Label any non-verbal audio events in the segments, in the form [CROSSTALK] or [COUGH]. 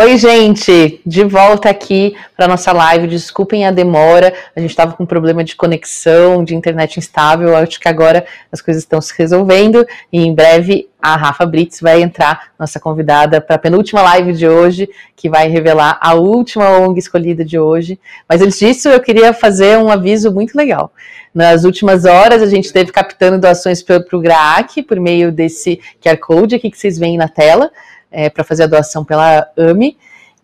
Oi, gente, de volta aqui para nossa live. Desculpem a demora, a gente estava com problema de conexão, de internet instável. Acho que agora as coisas estão se resolvendo e em breve a Rafa Brits vai entrar, nossa convidada, para a penúltima live de hoje, que vai revelar a última ONG escolhida de hoje. Mas antes disso, eu queria fazer um aviso muito legal. Nas últimas horas, a gente esteve captando doações para o GRAAC por meio desse QR Code aqui que vocês veem na tela é, para fazer a doação pela AMI,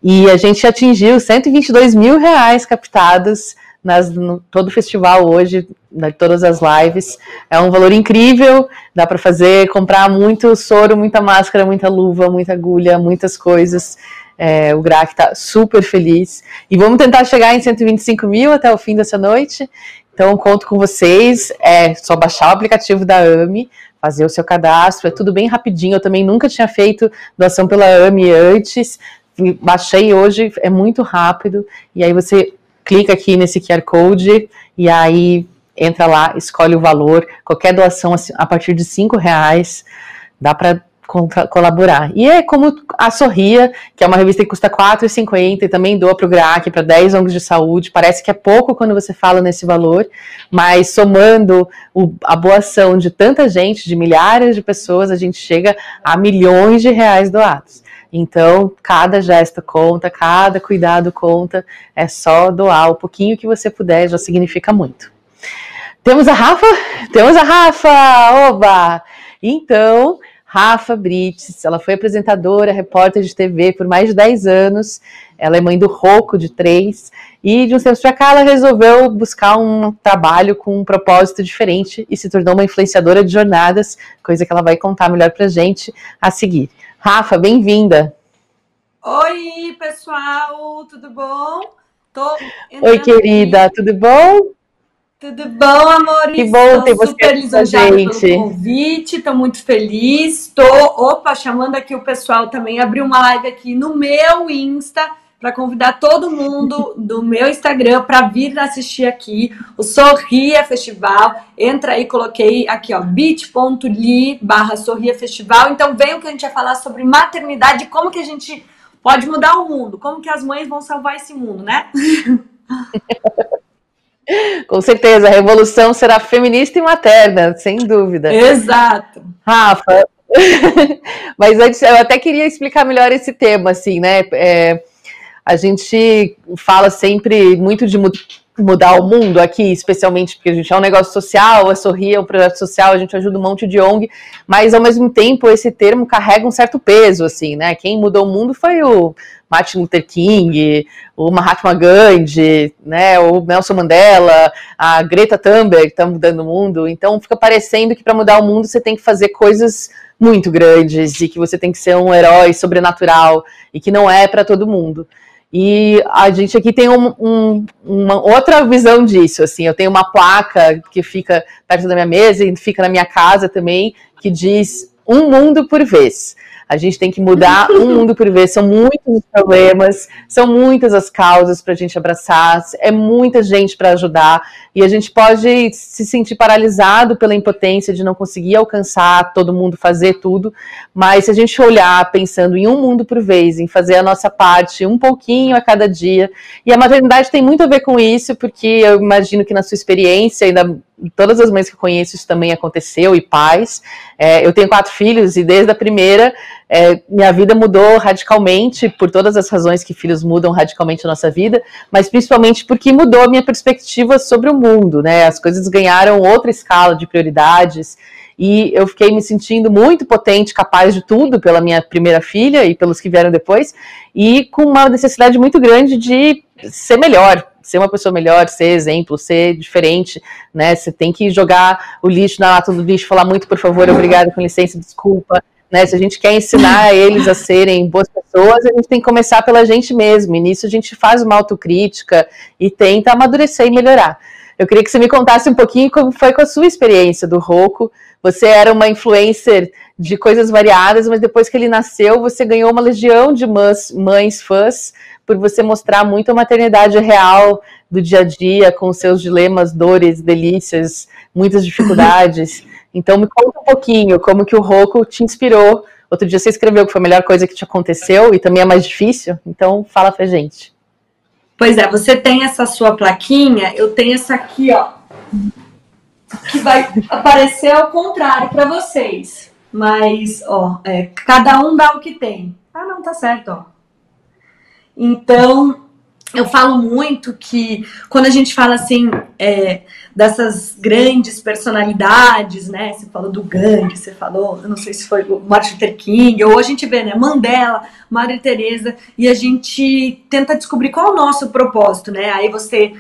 e a gente atingiu 122 mil reais captados nas, no, todo o festival hoje, em todas as lives. É um valor incrível, dá para fazer, comprar muito soro, muita máscara, muita luva, muita agulha, muitas coisas. É, o GRAC está super feliz. E vamos tentar chegar em 125 mil até o fim dessa noite. Então, conto com vocês. É só baixar o aplicativo da AMI, fazer o seu cadastro, é tudo bem rapidinho. Eu também nunca tinha feito doação pela AMI antes, baixei hoje, é muito rápido. E aí você clica aqui nesse QR Code e aí entra lá, escolhe o valor. Qualquer doação assim, a partir de cinco reais dá para colaborar. E é como a Sorria, que é uma revista que custa R$ 4,50 e também doa para o GRAC, para 10 ONGs de saúde. Parece que é pouco quando você fala nesse valor, mas somando o, a boa ação de tanta gente, de milhares de pessoas, a gente chega a milhões de reais doados. Então, cada gesto conta, cada cuidado conta, é só doar o pouquinho que você puder, já significa muito. Temos a Rafa? Temos a Rafa! Oba! Então, Rafa Brites, ela foi apresentadora, repórter de TV por mais de 10 anos, ela é mãe do Roco, de 3, e de uns tempos para cá ela resolveu buscar um trabalho com um propósito diferente e se tornou uma influenciadora de jornadas, coisa que ela vai contar melhor para gente a seguir. Rafa, bem-vinda! Oi, pessoal, tudo bom? Tô Oi, querida, aqui. tudo bom? Tudo bom, amor? Que bom ter você super lisonjeada pelo convite, estou muito feliz. Estou, opa, chamando aqui o pessoal também, abri uma live aqui no meu Insta para convidar todo mundo [LAUGHS] do meu Instagram para vir assistir aqui o Sorria Festival. Entra aí, coloquei aqui, ó, bit.ly barra Sorria Festival. Então venham que a gente vai falar sobre maternidade, como que a gente pode mudar o mundo, como que as mães vão salvar esse mundo, né? [LAUGHS] Com certeza, a revolução será feminista e materna, sem dúvida. Exato. Rafa, [LAUGHS] mas antes eu até queria explicar melhor esse tema, assim, né? É, a gente fala sempre muito de mudar o mundo aqui, especialmente porque a gente é um negócio social, a Sorria é um projeto social, a gente ajuda um monte de ONG, mas ao mesmo tempo esse termo carrega um certo peso, assim, né? Quem mudou o mundo foi o Martin Luther King, o Mahatma Gandhi, né, o Nelson Mandela, a Greta Thunberg está mudando o mundo. Então fica parecendo que para mudar o mundo você tem que fazer coisas muito grandes e que você tem que ser um herói sobrenatural e que não é para todo mundo. E a gente aqui tem um, um, uma outra visão disso. Assim, eu tenho uma placa que fica perto da minha mesa e fica na minha casa também, que diz um mundo por vez. A gente tem que mudar um [LAUGHS] mundo por vez. São muitos os problemas, são muitas as causas para a gente abraçar, é muita gente para ajudar. E a gente pode se sentir paralisado pela impotência de não conseguir alcançar todo mundo, fazer tudo. Mas se a gente olhar pensando em um mundo por vez, em fazer a nossa parte um pouquinho a cada dia. E a maternidade tem muito a ver com isso, porque eu imagino que na sua experiência, ainda todas as mães que conheço isso também aconteceu, e pais. É, eu tenho quatro filhos, e desde a primeira, é, minha vida mudou radicalmente, por todas as razões que filhos mudam radicalmente a nossa vida, mas principalmente porque mudou a minha perspectiva sobre o mundo, né? As coisas ganharam outra escala de prioridades, e eu fiquei me sentindo muito potente, capaz de tudo pela minha primeira filha e pelos que vieram depois, e com uma necessidade muito grande de ser melhor, ser uma pessoa melhor, ser exemplo, ser diferente, né? Você tem que jogar o lixo na lata do lixo, falar muito, por favor, obrigado, com licença, desculpa. Né? Se a gente quer ensinar [LAUGHS] eles a serem boas pessoas, a gente tem que começar pela gente mesmo. E nisso a gente faz uma autocrítica e tenta amadurecer e melhorar. Eu queria que você me contasse um pouquinho como foi com a sua experiência do Roco. Você era uma influencer de coisas variadas, mas depois que ele nasceu, você ganhou uma legião de mães, mães fãs por você mostrar muito a maternidade real do dia a dia, com seus dilemas, dores, delícias, muitas [LAUGHS] dificuldades. Então me conta um pouquinho como que o Roku te inspirou, Outro dia você escreveu que foi a melhor coisa que te aconteceu e também é mais difícil, então fala pra gente. Pois é, você tem essa sua plaquinha, eu tenho essa aqui, ó, que vai aparecer ao contrário para vocês. Mas, ó, é, cada um dá o que tem. Ah, não, tá certo, ó. Então, eu falo muito que quando a gente fala assim é, dessas grandes personalidades, né? Você falou do Gandhi, você falou, eu não sei se foi o Martin Luther King, ou a gente vê, né? Mandela, Madre Teresa, e a gente tenta descobrir qual é o nosso propósito, né? Aí você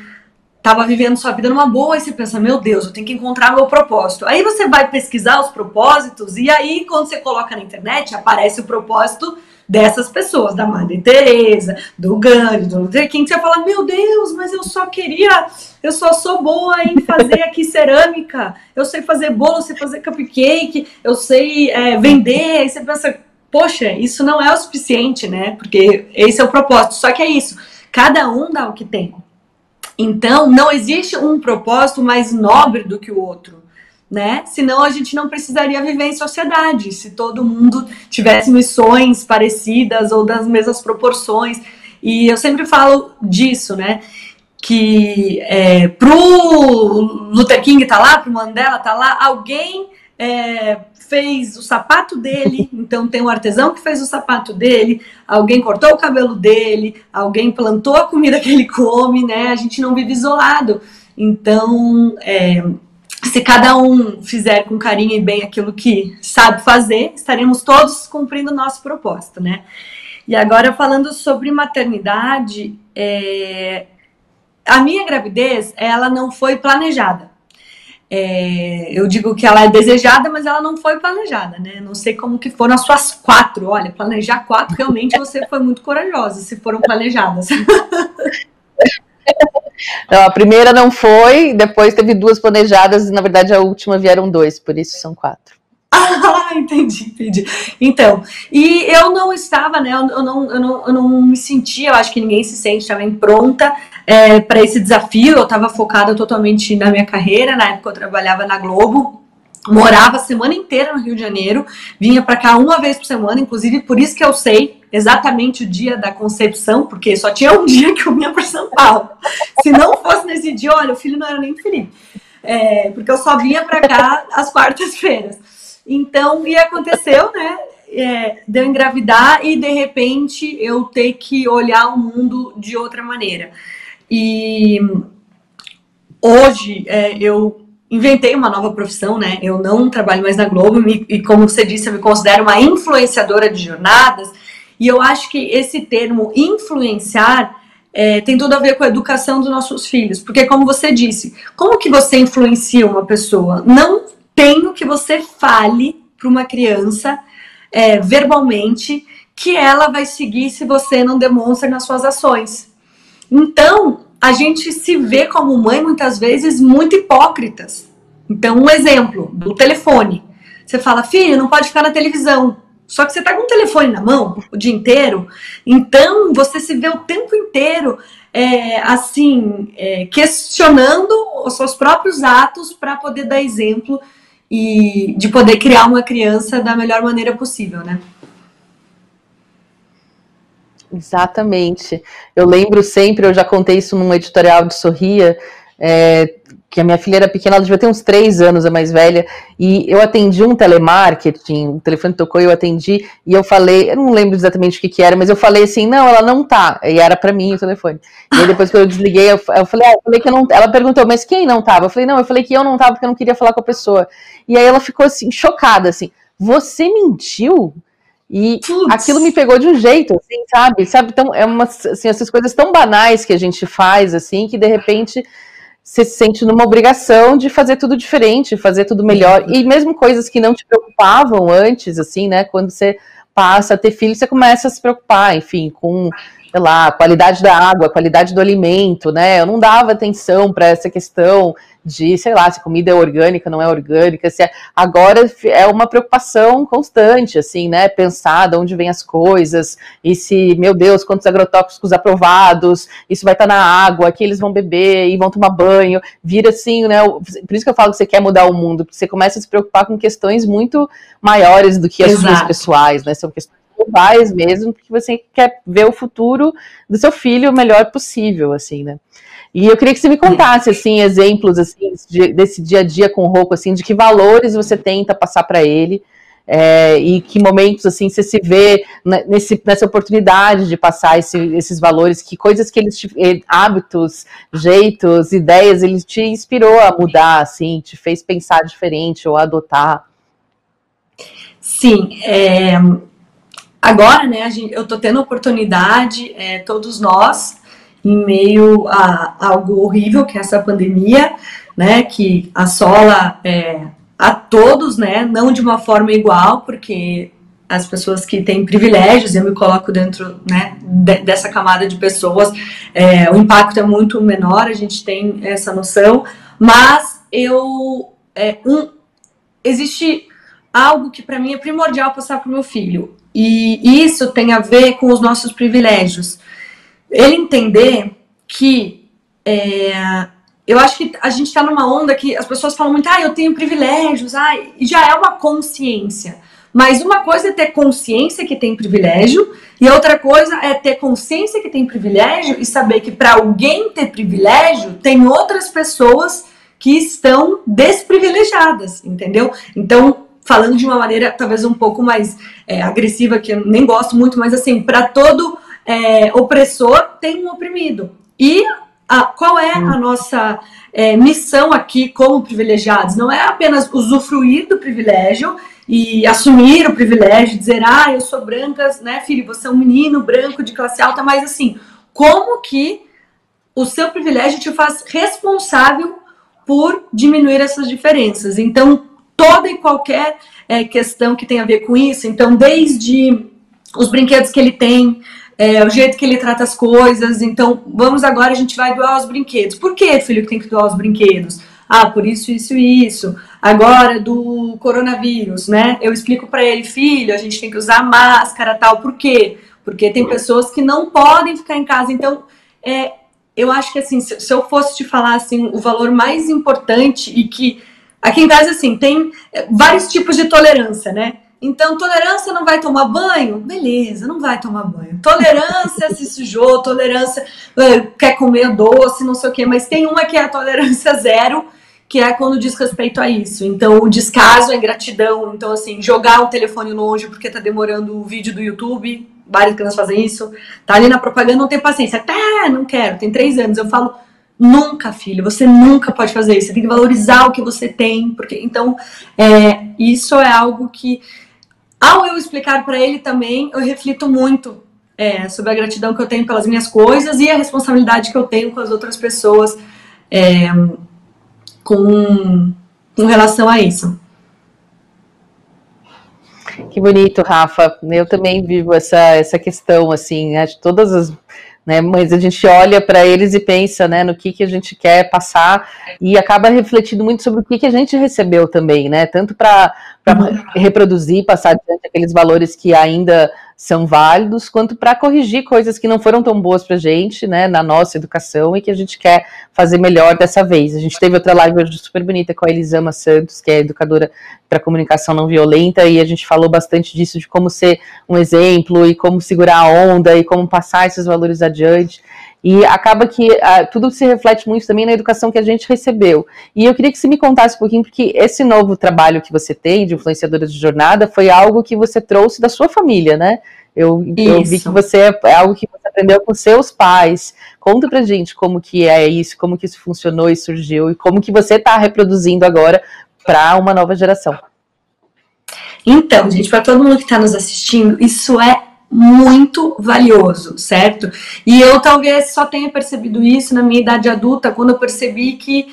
estava vivendo sua vida numa boa e você pensa, meu Deus, eu tenho que encontrar meu propósito. Aí você vai pesquisar os propósitos e aí quando você coloca na internet aparece o propósito dessas pessoas, da Madre Teresa, do Gandhi, do Luther King, você fala, meu Deus, mas eu só queria, eu só sou boa em fazer aqui cerâmica, eu sei fazer bolo, eu sei fazer cupcake, eu sei é, vender, aí você pensa, poxa, isso não é o suficiente, né? Porque esse é o propósito, só que é isso, cada um dá o que tem. Então, não existe um propósito mais nobre do que o outro né? Senão a gente não precisaria viver em sociedade, se todo mundo tivesse missões parecidas ou das mesmas proporções. E eu sempre falo disso, né? Que é, pro Luther King tá lá, pro Mandela tá lá, alguém é, fez o sapato dele, [LAUGHS] então tem um artesão que fez o sapato dele, alguém cortou o cabelo dele, alguém plantou a comida que ele come, né? A gente não vive isolado. Então, é, se cada um fizer com carinho e bem aquilo que sabe fazer, estaremos todos cumprindo o nosso propósito, né? E agora falando sobre maternidade, é... a minha gravidez, ela não foi planejada. É... eu digo que ela é desejada, mas ela não foi planejada, né? Não sei como que foram as suas quatro. Olha, planejar quatro, realmente você foi muito corajosa, se foram planejadas. [LAUGHS] Não, a primeira não foi, depois teve duas planejadas, e na verdade a última vieram dois, por isso são quatro. [LAUGHS] Ah, entendi, entendi. Então, e eu não estava, né? Eu, não, eu, não, eu não me sentia, eu acho que ninguém se sente também pronta é, para esse desafio. Eu estava focada totalmente na minha carreira, na época eu trabalhava na Globo, morava a semana inteira no Rio de Janeiro, vinha para cá uma vez por semana, inclusive por isso que eu sei exatamente o dia da concepção, porque só tinha um dia que eu vinha para São Paulo. Se não fosse nesse dia, olha, o filho não era nem Felipe, é, porque eu só vinha para cá às quartas-feiras. Então, e aconteceu, né? É, de eu engravidar e de repente eu ter que olhar o mundo de outra maneira. E hoje é, eu inventei uma nova profissão, né? Eu não trabalho mais na Globo e, e, como você disse, eu me considero uma influenciadora de jornadas. E eu acho que esse termo influenciar é, tem tudo a ver com a educação dos nossos filhos. Porque, como você disse, como que você influencia uma pessoa? Não tem o que você fale para uma criança é, verbalmente que ela vai seguir se você não demonstra nas suas ações. Então, a gente se vê como mãe muitas vezes muito hipócritas. Então, um exemplo do telefone. Você fala, filho, não pode ficar na televisão. Só que você tá com o telefone na mão o dia inteiro, então você se vê o tempo inteiro é, assim é, questionando os seus próprios atos para poder dar exemplo e de poder criar uma criança da melhor maneira possível, né? Exatamente. Eu lembro sempre, eu já contei isso num editorial de Sorria, é, que a minha filha era pequena, ela devia ter uns três anos, a mais velha, e eu atendi um telemarketing, o telefone tocou e eu atendi, e eu falei, eu não lembro exatamente o que que era, mas eu falei assim, não, ela não tá, e era para mim o telefone. E aí depois que eu desliguei, eu, eu falei, ah, eu falei que eu não, ela perguntou, mas quem não tava? Eu falei, não, eu falei que eu não tava porque eu não queria falar com a pessoa. E aí ela ficou assim, chocada, assim, você mentiu? E aquilo me pegou de um jeito, assim, sabe? Sabe, então, é uma, assim, essas coisas tão banais que a gente faz, assim, que de repente você se sente numa obrigação de fazer tudo diferente, fazer tudo melhor. E mesmo coisas que não te preocupavam antes, assim, né? Quando você passa a ter filho, você começa a se preocupar, enfim, com sei lá, qualidade da água, qualidade do alimento, né? Eu não dava atenção para essa questão de, sei lá, se a comida é orgânica, não é orgânica, se é... agora é uma preocupação constante, assim, né? Pensar de onde vêm as coisas, e se, meu Deus, quantos agrotóxicos aprovados, isso vai estar na água, que eles vão beber e vão tomar banho, vira assim, né? Por isso que eu falo que você quer mudar o mundo, porque você começa a se preocupar com questões muito maiores do que as Exato. suas pessoais, né? São questões globais mesmo, porque você quer ver o futuro do seu filho o melhor possível, assim, né? E eu queria que você me contasse, assim, exemplos, assim, desse dia a dia com o Rocco, assim, de que valores você tenta passar para ele, é, e que momentos, assim, você se vê nesse, nessa oportunidade de passar esse, esses valores, que coisas que eles, eh, hábitos, jeitos, ideias, ele te inspirou a mudar, assim, te fez pensar diferente ou adotar. Sim, é, Agora, né, gente, eu tô tendo oportunidade, é, todos nós, em meio a, a, algo horrível que é essa pandemia, né, que assola é, a todos, né, não de uma forma igual, porque as pessoas que têm privilégios, eu me coloco dentro né, de, dessa camada de pessoas, é, o impacto é muito menor, a gente tem essa noção, mas eu é, um, existe algo que para mim é primordial passar para o meu filho. E isso tem a ver com os nossos privilégios. Ele entender que é, eu acho que a gente está numa onda que as pessoas falam muito, ah, eu tenho privilégios, ah, já é uma consciência. Mas uma coisa é ter consciência que tem privilégio, e outra coisa é ter consciência que tem privilégio e saber que para alguém ter privilégio, tem outras pessoas que estão desprivilegiadas, entendeu? Então, falando de uma maneira talvez um pouco mais é, agressiva, que eu nem gosto muito, mas assim, para todo é, opressor tem um oprimido. E a, qual é a nossa é, missão aqui como privilegiados? Não é apenas usufruir do privilégio e assumir o privilégio, dizer, ah, eu sou branca, né, filho, você é um menino branco de classe alta, mas assim, como que o seu privilégio te faz responsável por diminuir essas diferenças? Então, toda e qualquer é, questão que tem a ver com isso. Então, desde os brinquedos que ele tem, é, o jeito que ele trata as coisas. Então, vamos agora, a gente vai doar os brinquedos. Por que, filho, que tem que doar os brinquedos? Ah, por isso, isso e isso. Agora, do coronavírus, né? Eu explico para ele, filho, a gente tem que usar máscara, tal. Por quê? Porque tem pessoas que não podem ficar em casa. Então, é, eu acho que, assim, se, se eu fosse te falar, assim, o valor mais importante e que Aqui em casa, assim, tem eh, vários tipos de tolerância, né? Então, tolerância não vai tomar banho? Beleza, não vai tomar banho. Tolerância se sujou, tolerância uh, quer comer doce, não sei o quê, mas tem uma que é a tolerância [LAUGHS] zero, que é quando diz respeito a isso. Então, o descaso, a ingratidão. Então, assim, jogar o telefone longe porque tá demorando o vídeo do YouTube. Várias crianças fazem isso. Tá ali na propaganda, não tem paciência. Até não quero, tem três anos. Eu falo, Nunca, filho, você nunca pode fazer isso. Você tem que valorizar o que você tem, porque então é, isso é algo que, ao eu explicar para ele também, eu reflito muito é, sobre a gratidão que eu tenho pelas minhas coisas e a responsabilidade que eu tenho com as outras pessoas é, com, com relação a isso. Que bonito, Rafa. Eu também vivo essa, essa questão, assim, né, de todas as né? Mas a gente olha para eles e pensa, né, no que que a gente quer passar e acaba refletindo muito sobre o que que a gente recebeu também, né? Tanto para uhum. reproduzir, passar adiante aqueles valores que ainda são válidos, quanto para corrigir coisas que não foram tão boas para a gente, né, na nossa educação e que a gente quer fazer melhor dessa vez. A gente teve outra live hoje super bonita com a Elisama Santos, que é educadora para comunicação não violenta, e a gente falou bastante disso, de como ser um exemplo e como segurar a onda e como passar esses valores adiante. E acaba que uh, tudo se reflete muito também na educação que a gente recebeu. E eu queria que você me contasse um pouquinho, porque esse novo trabalho que você tem de influenciadora de jornada foi algo que você trouxe da sua família, né? Eu, eu, vi que você é, é algo que você aprendeu com seus pais. Conta pra gente como que é isso, como que isso funcionou e surgiu e como que você está reproduzindo agora para uma nova geração. Então, gente, para todo mundo que está nos assistindo, isso é muito valioso, certo? E eu talvez só tenha percebido isso na minha idade adulta, quando eu percebi que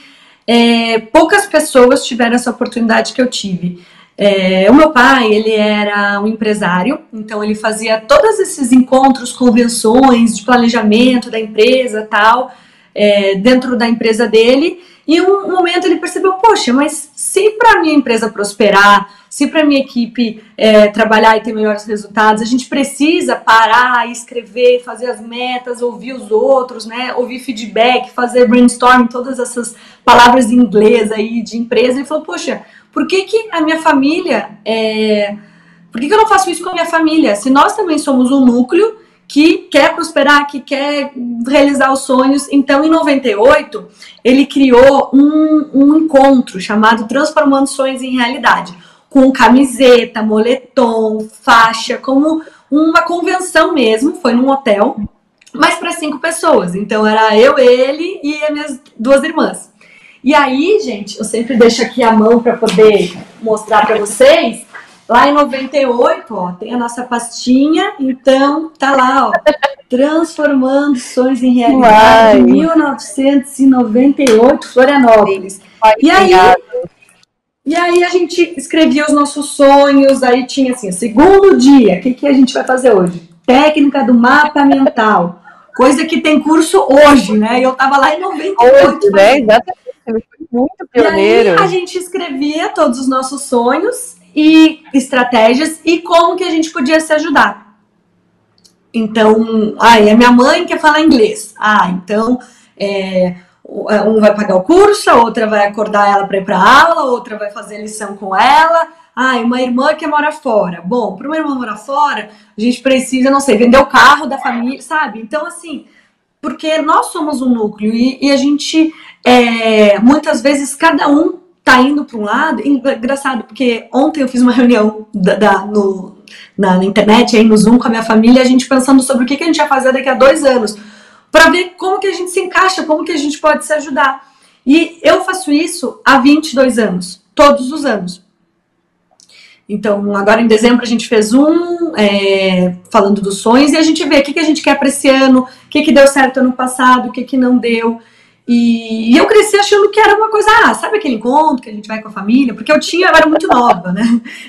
é, poucas pessoas tiveram essa oportunidade que eu tive. É, o meu pai, ele era um empresário, então ele fazia todos esses encontros, convenções de planejamento da empresa tal, é, dentro da empresa dele. E um momento ele percebeu, poxa, mas se para minha empresa prosperar, se para minha equipe é, trabalhar e ter melhores resultados, a gente precisa parar, escrever, fazer as metas, ouvir os outros, né? Ouvir feedback, fazer brainstorming, todas essas palavras em inglês aí de empresa. Ele falou, poxa, por que, que a minha família é... Por que, que eu não faço isso com a minha família? Se nós também somos um núcleo que quer prosperar, que quer realizar os sonhos. Então, em 98, ele criou um, um encontro chamado Transformando Sonhos em Realidade, com camiseta, moletom, faixa, como uma convenção mesmo. Foi num hotel, mas para cinco pessoas. Então, era eu, ele e as minhas duas irmãs. E aí, gente, eu sempre deixo aqui a mão para poder mostrar para vocês. Lá em 98, ó, tem a nossa pastinha, então tá lá, ó, transformando sonhos em realidade, Uai. 1998, Florianópolis. e aí, e aí a gente escrevia os nossos sonhos, aí tinha assim, segundo dia, o que, que a gente vai fazer hoje? Técnica do mapa mental, coisa que tem curso hoje, né? Eu tava lá em 98. Hoje, né? Exatamente ele foi muito pioneiro. E aí a gente escrevia todos os nossos sonhos e estratégias e como que a gente podia se ajudar. Então, ai, a minha mãe quer falar inglês. Ah, então é, um vai pagar o curso, a outra vai acordar ela para ir para aula, a outra vai fazer lição com ela. Ah, uma irmã que mora fora. Bom, para uma irmã morar fora, a gente precisa, não sei, vender o carro da família, sabe? Então, assim, porque nós somos um núcleo e, e a gente é, muitas vezes cada um tá indo para um lado. Engraçado, porque ontem eu fiz uma reunião da, da no, na, na, internet, aí no Zoom com a minha família, a gente pensando sobre o que, que a gente vai fazer daqui a dois anos, para ver como que a gente se encaixa, como que a gente pode se ajudar. E eu faço isso há 22 anos, todos os anos. Então, agora em dezembro a gente fez um é, falando dos sonhos e a gente vê o que, que a gente quer para esse ano, o que, que deu certo ano passado, o que, que não deu. E, e, eu cresci achando que era uma coisa, ah, sabe aquele encontro que a gente vai com a família? Porque eu tinha, eu era muito nova, né?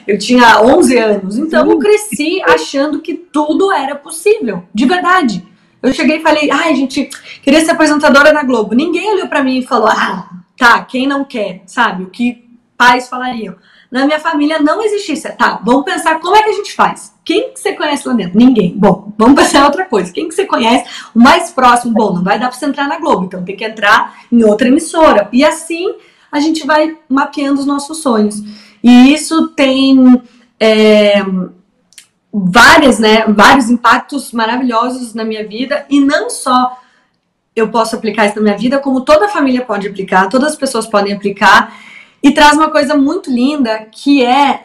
Eu tinha 11 anos, então eu cresci achando que tudo era possível, de verdade. Eu cheguei e falei, ai, gente, queria ser apresentadora na Globo. Ninguém olhou para mim e falou, ah, tá, quem não quer, sabe? O que pais falariam na minha família não existisse. Tá, vamos pensar como é que a gente faz. Quem que você conhece lá dentro? Ninguém. Bom, vamos pensar outra coisa. Quem que você conhece? O mais próximo, bom, não vai dar para você entrar na Globo, então tem que entrar em outra emissora. E assim a gente vai mapeando os nossos sonhos. E isso tem é, várias, né, vários impactos maravilhosos na minha vida e não só eu posso aplicar isso na minha vida, como toda a família pode aplicar, todas as pessoas podem aplicar. E traz uma coisa muito linda que é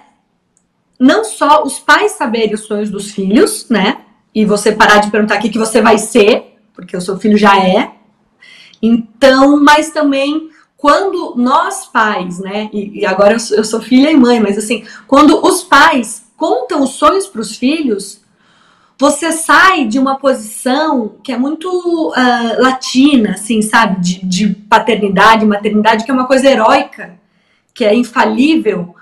não só os pais saberem os sonhos dos filhos, né? E você parar de perguntar o que, que você vai ser, porque o seu filho já é. Então, mas também quando nós pais, né? E, e agora eu sou, eu sou, filha e mãe, mas assim, quando os pais contam os sonhos para os filhos, você sai de uma posição que é muito uh, latina, assim, sabe? De, de paternidade, maternidade, que é uma coisa heróica que é infalível.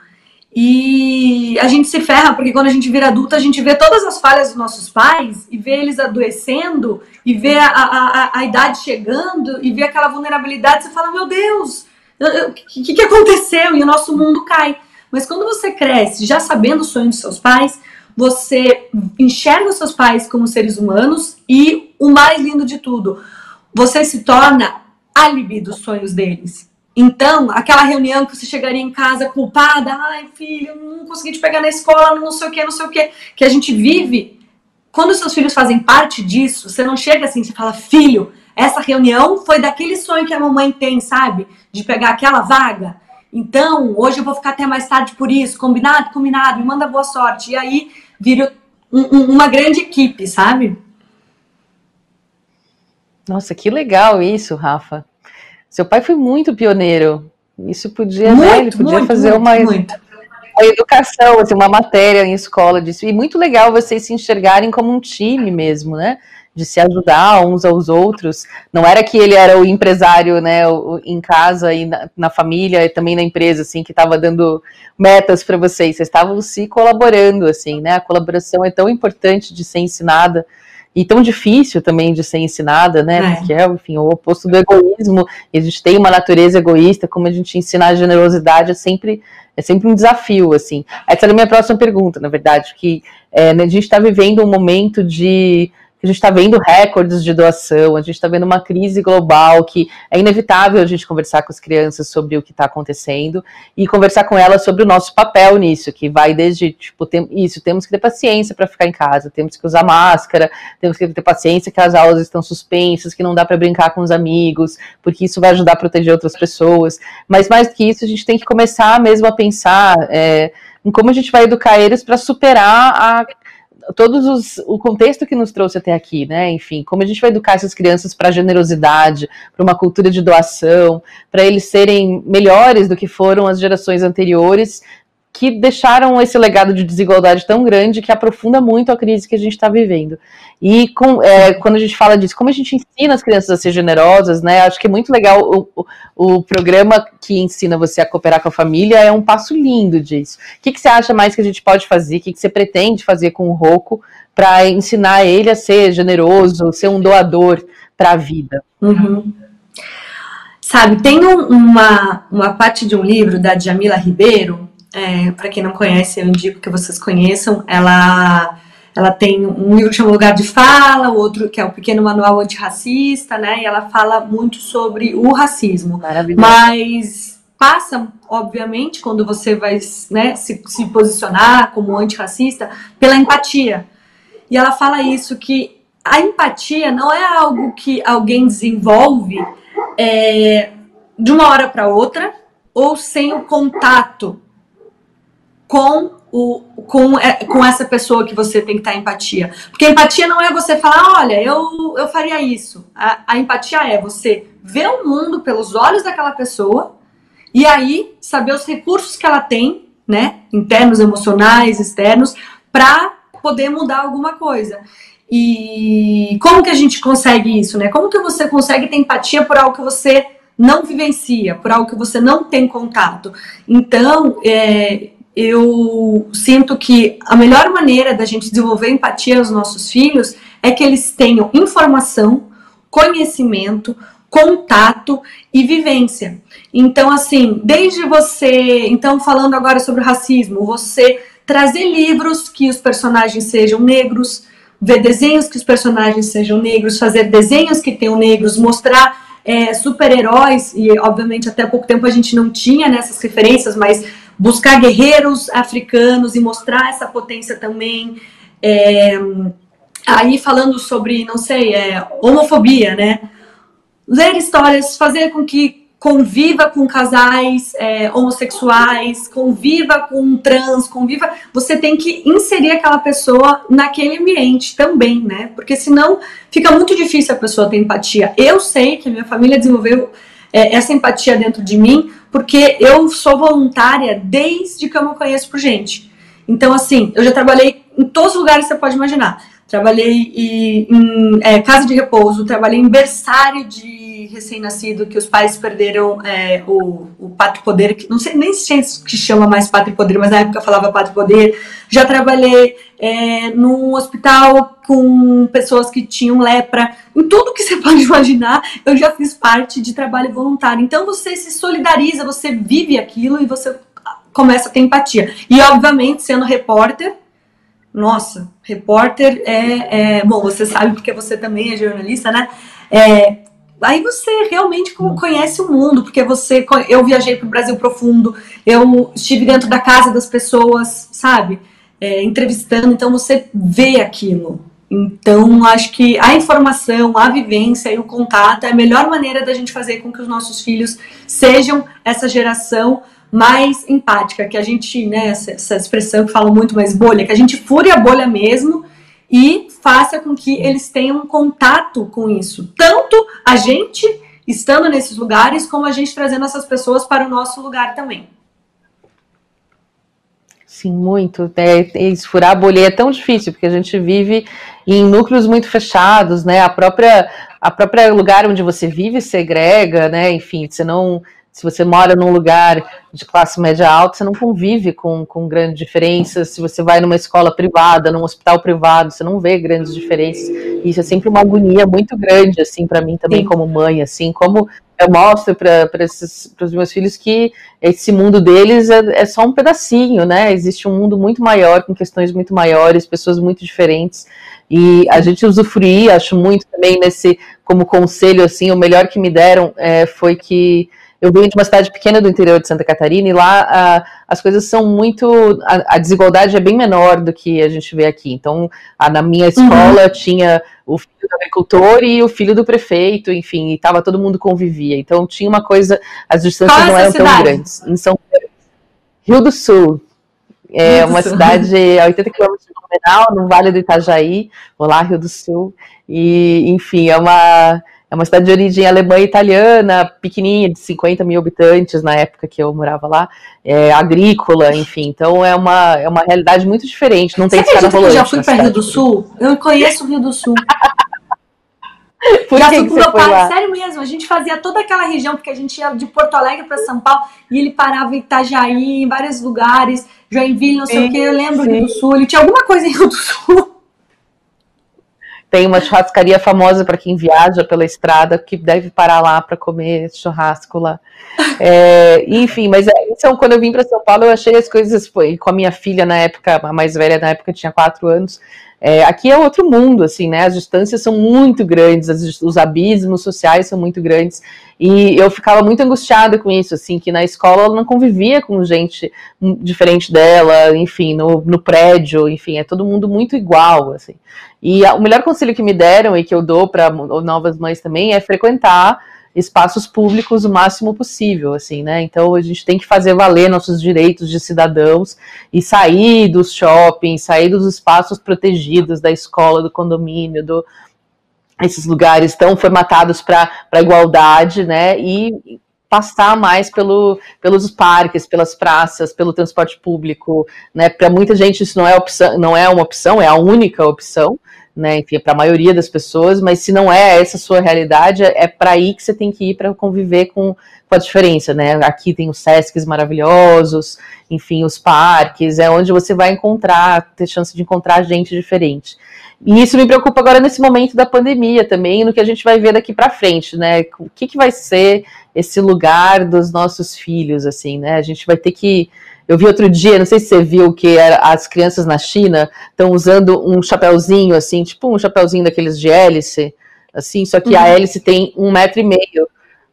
E a gente se ferra, porque quando a gente vira adulta, a gente vê todas as falhas dos nossos pais e vê eles adoecendo e vê a, a, a, idade chegando e vê aquela vulnerabilidade. Você fala, meu Deus, o que, que aconteceu? E o nosso mundo cai. Mas quando você cresce já sabendo os sonhos dos seus pais, você enxerga os seus pais como seres humanos e o mais lindo de tudo, você se torna álibi dos sonhos deles. Então, aquela reunião que você chegaria em casa culpada, ai filho, não consegui te pegar na escola, não sei o que, não sei o que, que a gente vive. Quando seus filhos fazem parte disso, você não chega assim, você fala, filho, essa reunião foi daquele sonho que a mamãe tem, sabe? De pegar aquela vaga. Então, hoje eu vou ficar até mais tarde por isso, combinado? Combinado, me manda boa sorte. E aí vira um, um, uma grande equipe, sabe? Nossa, que legal isso, Rafa. Seu pai foi muito pioneiro. Isso podia, muito, né, ele podia muito, fazer muito, uma, uma educação, assim, uma matéria em escola disso. E muito legal vocês se enxergarem como um time mesmo, né? De se ajudar uns aos outros. Não era que ele era o empresário, né, o, em casa e na, na, família e também na empresa, assim, que estava dando metas para vocês. Vocês estavam se colaborando, assim, né? A colaboração é tão importante de ser ensinada e tão difícil também de ser ensinada, né? É. Porque é, enfim, o oposto do egoísmo. E a gente tem uma natureza egoísta, como a gente ensinar a generosidade é sempre é sempre um desafio, assim. Essa era a minha próxima pergunta, na verdade, que é, né, a gente está vivendo um momento de a gente está vendo recordes de doação, a gente está vendo uma crise global que é inevitável a gente conversar com as crianças sobre o que está acontecendo e conversar com elas sobre o nosso papel nisso, que vai desde, tipo, tem, isso, temos que ter paciência para ficar em casa, temos que usar máscara, temos que ter paciência que as aulas estão suspensas, que não dá para brincar com os amigos, porque isso vai ajudar a proteger outras pessoas. Mas mais do que isso, a gente tem que começar mesmo a pensar é, em como a gente vai educar eles para superar a todos os, o contexto que nos trouxe até aqui, né? Enfim, como a gente vai educar essas crianças para generosidade, para uma cultura de doação, para eles serem melhores do que foram as gerações anteriores, que deixaram esse legado de desigualdade tão grande que aprofunda muito a crise que a gente está vivendo. E com, é, quando a gente fala disso, como a gente ensina as crianças a ser generosas, né? Acho que é muito legal o, o, o programa que ensina você a cooperar com a família é um passo lindo disso. O que, que você acha mais que a gente pode fazer? O que, que você pretende fazer com o Roco para ensinar ele a ser generoso, ser um doador para a vida? Uhum. Sabe, tem um, uma, uma parte de um livro da Jamila Ribeiro é, para quem não conhece, eu indico que vocês conheçam. Ela, ela tem um livro que chama Lugar de Fala, o outro que é o Pequeno Manual Antirracista, né? E ela fala muito sobre o racismo. Mas passa, obviamente, quando você vai né, se, se posicionar como antirracista, pela empatia. E ela fala isso, que a empatia não é algo que alguém desenvolve é, de uma hora para outra ou sem o contato com o, com, é, com essa pessoa que você tem que estar empatia. Porque empatia não é você falar, olha, eu, eu faria isso. A, a empatia é você ver o mundo pelos olhos daquela pessoa e aí saber os recursos que ela tem, né, internos, emocionais, externos, para poder mudar alguma coisa. E como que a gente consegue isso, né? Como que você consegue ter empatia por algo que você não vivencia, por algo que você não tem contato? Então, é, eu sinto que a melhor maneira da gente desenvolver empatia aos nossos filhos é que eles tenham informação, conhecimento, contato e vivência. Então, assim, desde você, então falando agora sobre o racismo, você trazer livros que os personagens sejam negros, ver desenhos que os personagens sejam negros, fazer desenhos que tenham negros, mostrar é, super-heróis, e obviamente até pouco tempo a gente não tinha nessas referências, mas buscar guerreiros africanos e mostrar essa potência também. É, aí falando sobre, não sei, é, homofobia, né? Ler histórias, fazer com que conviva com casais é, homossexuais, conviva com trans, conviva. Você tem que inserir aquela pessoa naquele ambiente também, né? Porque senão fica muito difícil a pessoa ter empatia. Eu sei que a minha família desenvolveu é, essa empatia dentro de mim porque eu sou voluntária desde que eu me conheço por gente. Então, assim, eu já trabalhei em todos os lugares que você pode imaginar. Trabalhei em, em é, casa de repouso, trabalhei em berçário de recém-nascido, que os pais perderam é, o, o pátrio poder, que não sei nem se que chama mais pátrio poder, mas na época falava pátrio poder. Já trabalhei é, num hospital com pessoas que tinham lepra, em tudo que você [LAUGHS] pode imaginar, eu já fiz parte de trabalho voluntário. Então você se solidariza, você vive aquilo e você começa a ter empatia. E obviamente, sendo repórter, nossa, repórter é, é bom, você sabe porque você também é jornalista, né? É, aí você realmente conhece o mundo, porque você, eu viajei para o Brasil profundo, eu estive dentro da casa das pessoas, sabe? é, entrevistando, então você vê aquilo. Então, acho que a informação, a vivência e o contato é a melhor maneira da gente fazer com que os nossos filhos sejam essa geração mais empática, que a gente, né, essa, essa expressão que fala muito mais bolha, que a gente fure a bolha mesmo e faça com que eles tenham contato com isso. Tanto a gente estando nesses lugares, como a gente trazendo essas pessoas para o nosso lugar também. Sim, muito. É, esfurar a bolha é tão difícil, porque a gente vive em núcleos muito fechados, né? A própria, a própria lugar onde você vive segrega, né? Enfim, você não. Se você mora num lugar de classe média alta, você não convive com, com grandes diferenças. Se você vai numa escola privada, num hospital privado, você não vê grandes diferenças. Isso é sempre uma agonia muito grande, assim, para mim também, Sim. como mãe, assim, como eu mostro para os meus filhos que esse mundo deles é, é, só um pedacinho, né? Existe um mundo muito maior, com questões muito maiores, pessoas muito diferentes. E a gente usufruir, acho muito também nesse, como conselho, assim, o melhor que me deram é, foi que eu venho de uma cidade pequena do interior de Santa Catarina e lá a, as coisas são muito. A, a, desigualdade é bem menor do que a gente vê aqui. Então, a, na minha escola uhum. tinha o filho do agricultor e o filho do prefeito, enfim, e tava, todo mundo convivia. Então, tinha uma coisa. As distâncias Qual é não eram cidade? tão grandes. Em São Rio do Sul. É Rio uma cidade a 80 quilômetros de Blumenau, no Vale do Itajaí, olá, Rio do Sul. E, enfim, é uma é uma cidade de origem alemã e italiana, pequenininha, de 50 mil habitantes na época que eu morava lá, é, agrícola, enfim. Então é uma, é uma realidade muito diferente. Não tem Você escada rolante. Eu já fui para Rio do Sul? Eu conheço o Rio do Sul. [LAUGHS] Por já que fui com meu pai, lá? sério mesmo. A gente fazia toda aquela região, porque a gente ia de Porto Alegre para São Paulo e ele parava em Itajaí, em vários lugares, Joinville, não sei sim, o que. Eu lembro sim. Rio do Sul. Ele tinha alguma coisa em Rio do Sul. Tem uma churrascaria famosa para quem viaja pela estrada, que deve parar lá para comer churrasco lá. É, enfim, mas é, então, quando eu vim para São Paulo, eu achei as coisas, foi com a minha filha na época, a mais velha na época tinha quatro anos, é, aqui é outro mundo, assim, né? As distâncias são muito grandes, as, os abismos sociais são muito grandes. E eu ficava muito angustiada com isso, assim, que na escola ela não convivia com gente diferente dela, enfim, no, no prédio, enfim, é todo mundo muito igual, assim. E a, o melhor conselho que me deram e que eu dou para novas mães também é frequentar espaços públicos o máximo possível, assim, né? Então a gente tem que fazer valer nossos direitos de cidadãos e sair dos shoppings, sair dos espaços protegidos da escola, do condomínio, do esses lugares tão formatados para a igualdade, né? E passar mais pelo, pelos parques, pelas praças, pelo transporte público, né? Para muita gente isso não é opção, não é uma opção, é a única opção, né? Enfim, para a maioria das pessoas, mas se não é essa sua realidade, é para aí que você tem que ir para conviver com, com a diferença, né? Aqui tem os Sescs maravilhosos, enfim, os parques, é onde você vai encontrar, ter chance de encontrar gente diferente. E isso me preocupa agora nesse momento da pandemia também, no que a gente vai ver daqui para frente, né? O que, que vai ser esse lugar dos nossos filhos, assim, né? A gente vai ter que eu vi outro dia, não sei se você viu, que as crianças na China estão usando um chapéuzinho, assim, tipo um chapéuzinho daqueles de hélice, assim, só que uhum. a hélice tem um metro e meio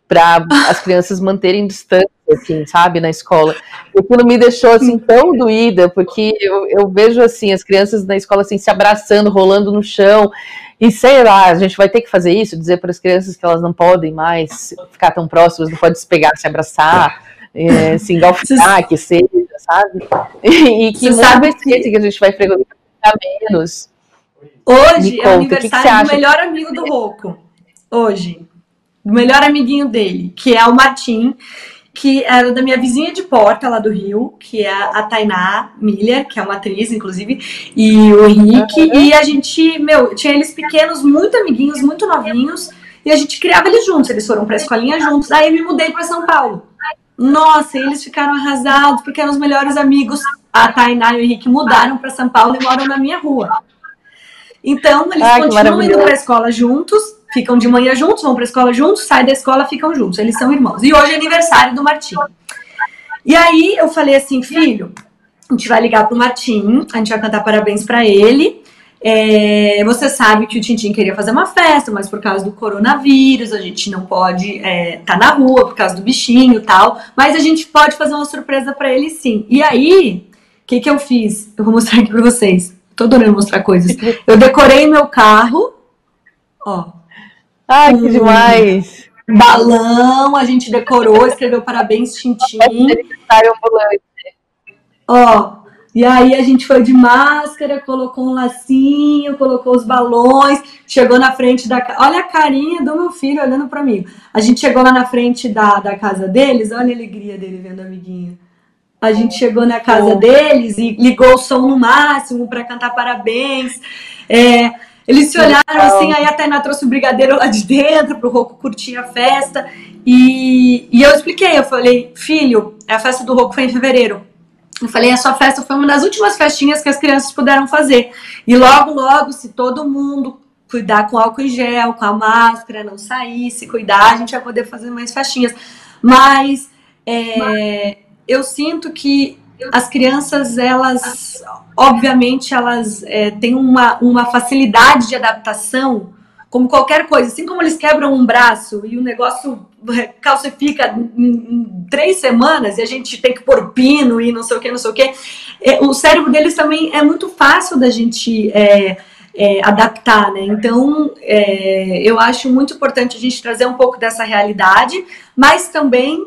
para as crianças manterem distância, assim, sabe, na escola. Aquilo me deixou, assim, tão doída, porque eu, eu vejo, assim, as crianças na escola, assim, se abraçando, rolando no chão, e sei lá, a gente vai ter que fazer isso, dizer para as crianças que elas não podem mais ficar tão próximas, não podem se pegar, se abraçar, é, se engalfinhar, que seja, sabe? [LAUGHS] E que sabe que... que a gente vai frequentar menos. Hoje é o aniversário do melhor amigo do Roco. Hoje. Do melhor amiguinho dele, que é o Martim, que era da minha vizinha de porta lá do Rio, que é a Tainá Miller, que é uma atriz, inclusive, e o Henrique. Uhum. E a gente, meu, tinha eles pequenos, muito amiguinhos, muito novinhos, e a gente criava eles juntos. Eles foram pra escolinha juntos. Aí eu me mudei para São Paulo. Nossa, eles ficaram arrasados porque eram os melhores amigos. A Tainá e o Henrique mudaram para São Paulo e moram na minha rua. Então, eles Ai, continuam indo para a escola juntos, ficam de manhã juntos, vão para a escola juntos, saem da escola, ficam juntos. Eles são irmãos. E hoje é aniversário do Martim. E aí eu falei assim, filho, a gente vai ligar pro Martim, a gente vai cantar parabéns para ele. É, você sabe que o Tintin queria fazer uma festa, mas por causa do coronavírus a gente não pode estar é, tá na rua por causa do bichinho e tal. Mas a gente pode fazer uma surpresa para ele sim. E aí, o que, que eu fiz? Eu vou mostrar aqui para vocês. Tô adorando mostrar coisas. Eu decorei meu carro. Ó. Ai, que demais! Balão, a gente decorou, escreveu parabéns, Tintin. Ó, e aí a gente foi de máscara, colocou um lacinho, colocou os balões, chegou na frente da Olha a carinha do meu filho olhando para mim. A gente chegou lá na frente da, da casa deles, olha a alegria dele vendo o amiguinho. A gente chegou na casa deles e ligou o som no máximo para cantar parabéns. É, eles se olharam assim, aí a Tainá trouxe o brigadeiro lá de dentro para o Roco curtir a festa. E, e eu expliquei, eu falei, filho, a festa do Roco foi em fevereiro. Eu falei, a sua festa foi uma das últimas festinhas que as crianças puderam fazer. E logo, logo, se todo mundo cuidar com álcool em gel, com a máscara, não sair, se cuidar, a gente vai poder fazer mais festinhas. Mas, é, eu sinto que as crianças, elas, obviamente, elas é, têm uma, uma facilidade de adaptação, como qualquer coisa. Assim como eles quebram um braço e o negócio [LAUGHS] calcifica em, três semanas e a gente tem que pôr pino e não sei o que, não sei o que, é, o cérebro deles também é muito fácil da gente... É, é, adaptar, né? Então, é, eu acho muito importante a gente trazer um pouco dessa realidade, mas também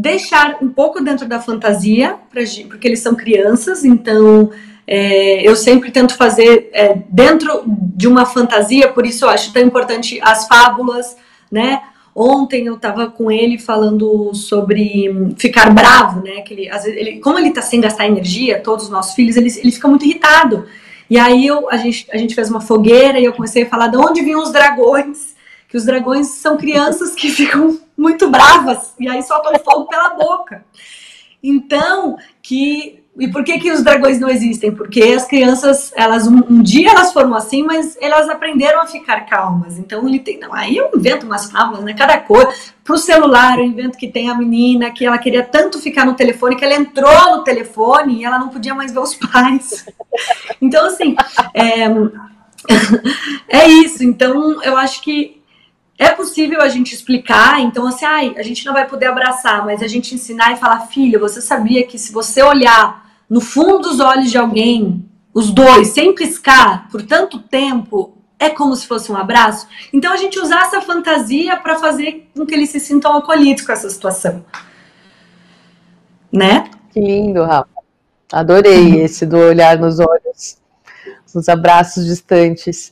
deixar um pouco dentro da fantasia, pra, porque eles são crianças, então é, eu sempre tento fazer é, dentro de uma fantasia, por isso eu acho tão importante as fábulas, né? Ontem eu estava com ele falando sobre ficar bravo, né? Que ele, vezes, ele, como ele está sem gastar energia, todos os nossos filhos, ele, ele fica muito irritado. E aí eu, a, gente, a gente fez uma fogueira e eu comecei a falar de onde vinham os dragões, que os dragões são crianças que [LAUGHS] ficam muito bravas e aí soltam fogo pela boca. Então, que e por que, que os dragões não existem? Porque as crianças, elas um, um, dia elas foram assim, mas elas aprenderam a ficar calmas. Então ele tem, não, aí eu invento umas fábulas, né? Cada coisa. Pro celular, eu invento que tem a menina que ela queria tanto ficar no telefone que ela entrou no telefone e ela não podia mais ver os pais. [LAUGHS] Então, assim, é, [LAUGHS] é isso. Então, eu acho que é possível a gente explicar, então assim, ai, a gente não vai poder abraçar, mas a gente ensinar e falar, filho, você sabia que se você olhar no fundo dos olhos de alguém, os dois, sem piscar, por tanto tempo, é como se fosse um abraço? Então a gente usar essa fantasia para fazer com que eles se sintam acolhidos com essa situação. Né? Que lindo, Rafa. Adorei esse do olhar nos olhos, os abraços distantes.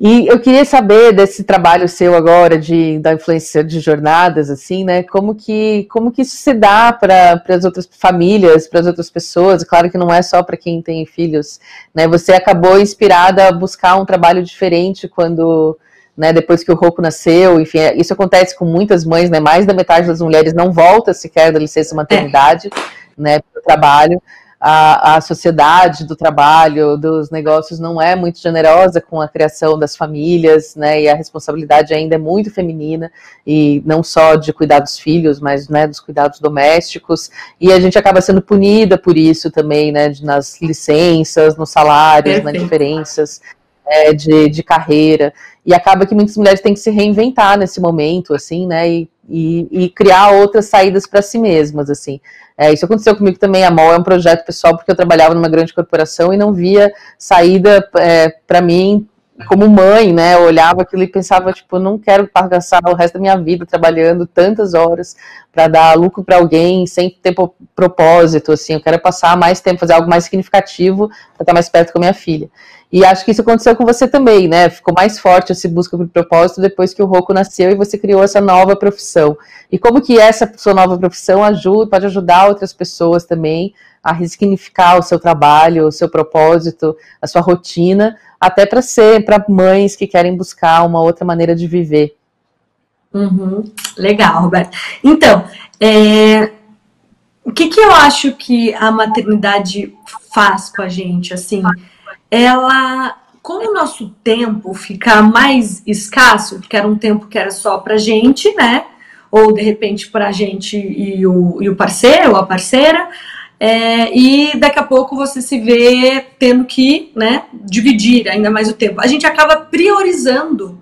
E eu queria saber desse trabalho seu agora de da influência de jornadas, assim, né? Como que como que isso se dá para as outras famílias, para as outras pessoas? Claro que não é só para quem tem filhos, né? Você acabou inspirada a buscar um trabalho diferente quando né, depois que o Roku nasceu, enfim, é, isso acontece com muitas mães, né, mais da metade das mulheres não volta sequer da licença maternidade, é. né, para o trabalho, a, a sociedade do trabalho, dos negócios, não é muito generosa com a criação das famílias, né? E a responsabilidade ainda é muito feminina, e não só de cuidar dos filhos, mas né, dos cuidados domésticos. E a gente acaba sendo punida por isso também, né? Nas licenças, nos salários, nas diferenças é, de, de carreira. E acaba que muitas mulheres têm que se reinventar nesse momento, assim, né? E, e, e criar outras saídas para si mesmas, assim. É, isso aconteceu comigo também. A MOL é um projeto pessoal porque eu trabalhava numa grande corporação e não via saída é, para mim como mãe, né? Eu olhava aquilo e pensava, tipo, não quero passar o resto da minha vida trabalhando tantas horas para dar lucro para alguém sem ter propósito, assim. Eu quero passar mais tempo, fazer algo mais significativo para estar mais perto com a minha filha. E acho que isso aconteceu com você também, né? Ficou mais forte essa busca por propósito depois que o Rocco nasceu e você criou essa nova profissão. E como que essa sua nova profissão ajuda, pode ajudar outras pessoas também a ressignificar o seu trabalho, o seu propósito, a sua rotina, até para ser para mães que querem buscar uma outra maneira de viver. Uhum. Legal, Roberto. Então, é... o que, que eu acho que a maternidade faz com a gente, assim? ela, como o nosso tempo fica mais escasso, que era um tempo que era só pra gente, né? Ou de repente pra gente e o, e o parceiro a parceira, é, e daqui a pouco você se vê tendo que né, dividir ainda mais o tempo. A gente acaba priorizando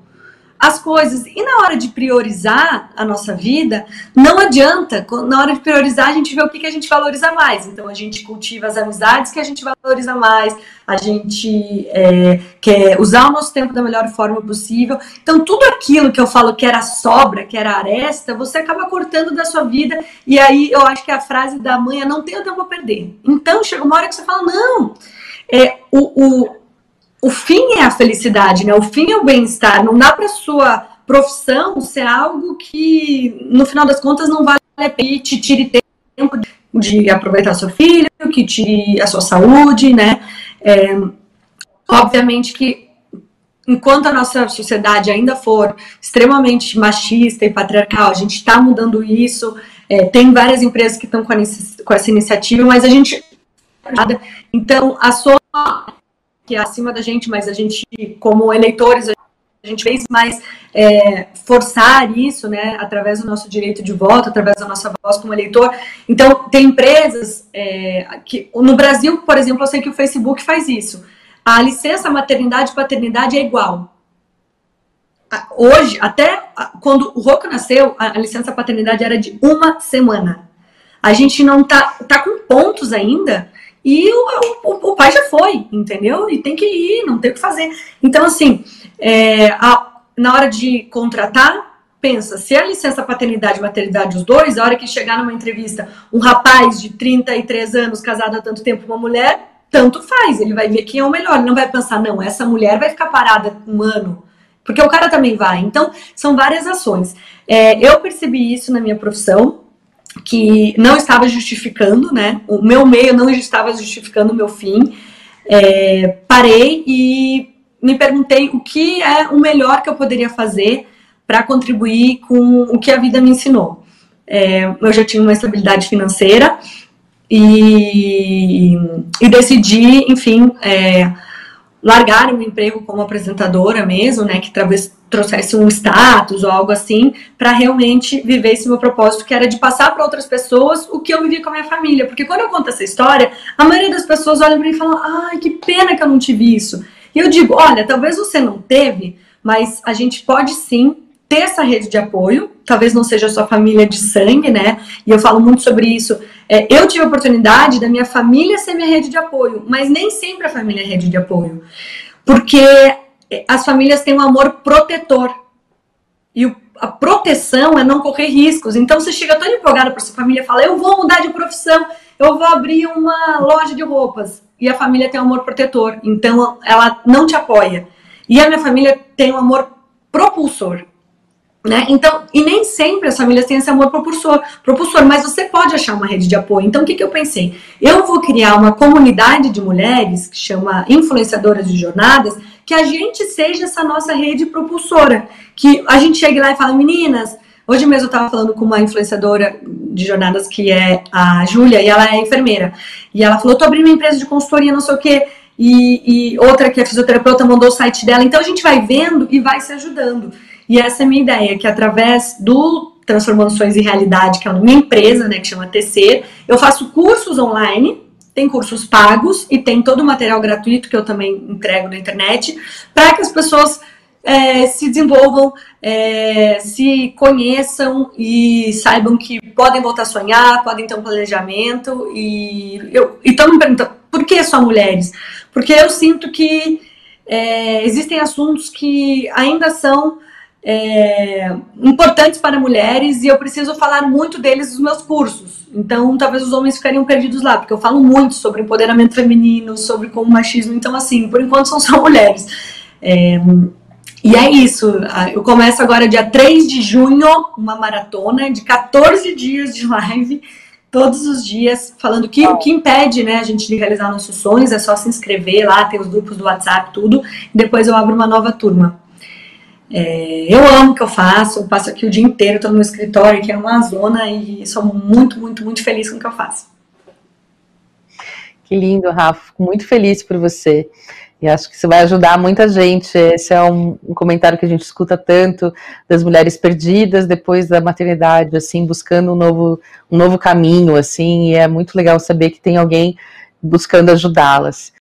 as coisas. E na hora de priorizar a nossa vida, não adianta, na hora de priorizar, a gente vê o que, que a gente valoriza mais. Então, a gente cultiva as amizades que a gente valoriza mais, a gente é, quer usar o nosso tempo da melhor forma possível. Então, tudo aquilo que eu falo que era sobra, que era aresta, você acaba cortando da sua vida. E aí, eu acho que a frase da mãe é: não tenho tempo a perder. Então, chega uma hora que você fala: não. É, o, o o fim é a felicidade, né? O fim é o bem-estar. Não dá para sua profissão ser algo que, no final das contas, não vale a pena te tire tempo de aproveitar seu filho, que tire a sua saúde, né? É, obviamente que enquanto a nossa sociedade ainda for extremamente machista e patriarcal, a gente está mudando isso. É, tem várias empresas que estão com, com, essa iniciativa, mas a gente. Então, a sua que é acima da gente, mas a gente, como eleitores, a gente fez mais é, forçar isso, né, através do nosso direito de voto, através da nossa voz como eleitor. Então, tem empresas é, que, no Brasil, por exemplo, eu sei que o Facebook faz isso. A licença maternidade e paternidade é igual. Hoje, até quando o Roco nasceu, a, licença paternidade era de uma semana. A gente não tá, tá com pontos ainda e o, o, o pai já foi, entendeu? E tem que ir, não tem o que fazer. Então, assim, é, a, na hora de contratar, pensa, se a licença paternidade e maternidade, os dois, a hora que chegar numa entrevista, um rapaz de 33 anos, casado há tanto tempo com uma mulher, tanto faz, ele vai ver quem é o melhor, ele não vai pensar, não, essa mulher vai ficar parada um ano, porque o cara também vai. Então, são várias ações. É, eu percebi isso na minha profissão, que não estava justificando, né? O meu meio não estava justificando o meu fim. É, parei e me perguntei o que é o melhor que eu poderia fazer para contribuir com o que a vida me ensinou. É, eu já tinha uma estabilidade financeira e, e decidi, enfim, é, largar meu emprego como apresentadora mesmo, né, que talvez trouxesse um status ou algo assim, para realmente viver esse meu propósito, que era de passar para outras pessoas o que eu vivi com a minha família. Porque quando eu conto essa história, a maioria das pessoas olha para mim e fala: ai, que pena que eu não tive isso. E eu digo: olha, talvez você não teve, mas a gente pode sim ter essa rede de apoio, talvez não seja sua família de sangue, né? E eu falo muito sobre isso. É, eu tive a oportunidade da minha família ser minha rede de apoio, mas nem sempre a família é rede de apoio. Porque é, as famílias têm um amor protetor. E o, a proteção é não correr riscos. Então você chega tão empolgada para sua família e fala: Eu vou mudar de profissão, eu vou abrir uma loja de roupas e a família tem um amor protetor, então ela não te apoia. E a minha família tem um amor propulsor. Né? Então, e nem sempre as famílias têm esse amor propulsor, propulsor, mas você pode achar uma rede de apoio. Então, o que, que eu pensei? Eu vou criar uma comunidade de mulheres, que chama Influenciadoras de Jornadas, que a gente seja essa nossa rede propulsora. Que a gente chegue lá e fala, meninas, Hoje mesmo eu estava falando com uma influenciadora de jornadas que é a Júlia, e ela é enfermeira. E ela falou: tô abrindo uma empresa de consultoria, não sei o quê. E, e, outra que é fisioterapeuta mandou o site dela. Então a gente vai vendo e vai se ajudando. E essa é a minha ideia, que através do Transformando Sonhos em Realidade, que é a minha empresa, né, que chama TC, eu faço cursos online, tem cursos pagos e tem todo o material gratuito que eu também entrego na internet, para que as pessoas é, se desenvolvam, é, se conheçam e saibam que podem voltar a sonhar, podem ter um planejamento. E eu então me pergunta, por que só mulheres? Porque eu sinto que é, existem assuntos que ainda são é, importantes para mulheres e eu preciso falar muito deles nos meus cursos. Então, talvez os homens ficariam perdidos lá, porque eu falo muito sobre empoderamento feminino, sobre como machismo. Então, assim, por enquanto são só [LAUGHS] mulheres. É, e é isso. Eu começo agora dia 3 de junho, uma maratona de 14 dias de live, todos os dias, falando que o que impede né, a gente de realizar nossos sonhos é só se inscrever lá, tem os grupos do WhatsApp, tudo. Depois eu abro uma nova turma. É, eu amo o que eu faço, eu passo aqui o dia inteiro, estou no escritório, que é uma zona, e sou muito, muito, muito feliz com o que eu faço. Que lindo, Rafa. Fico muito feliz por você. E acho que isso vai ajudar muita gente. Esse é um, um, comentário que a gente escuta tanto das mulheres perdidas depois da maternidade, assim, buscando um novo, um novo caminho, assim, e é muito legal saber que tem alguém buscando ajudá-las.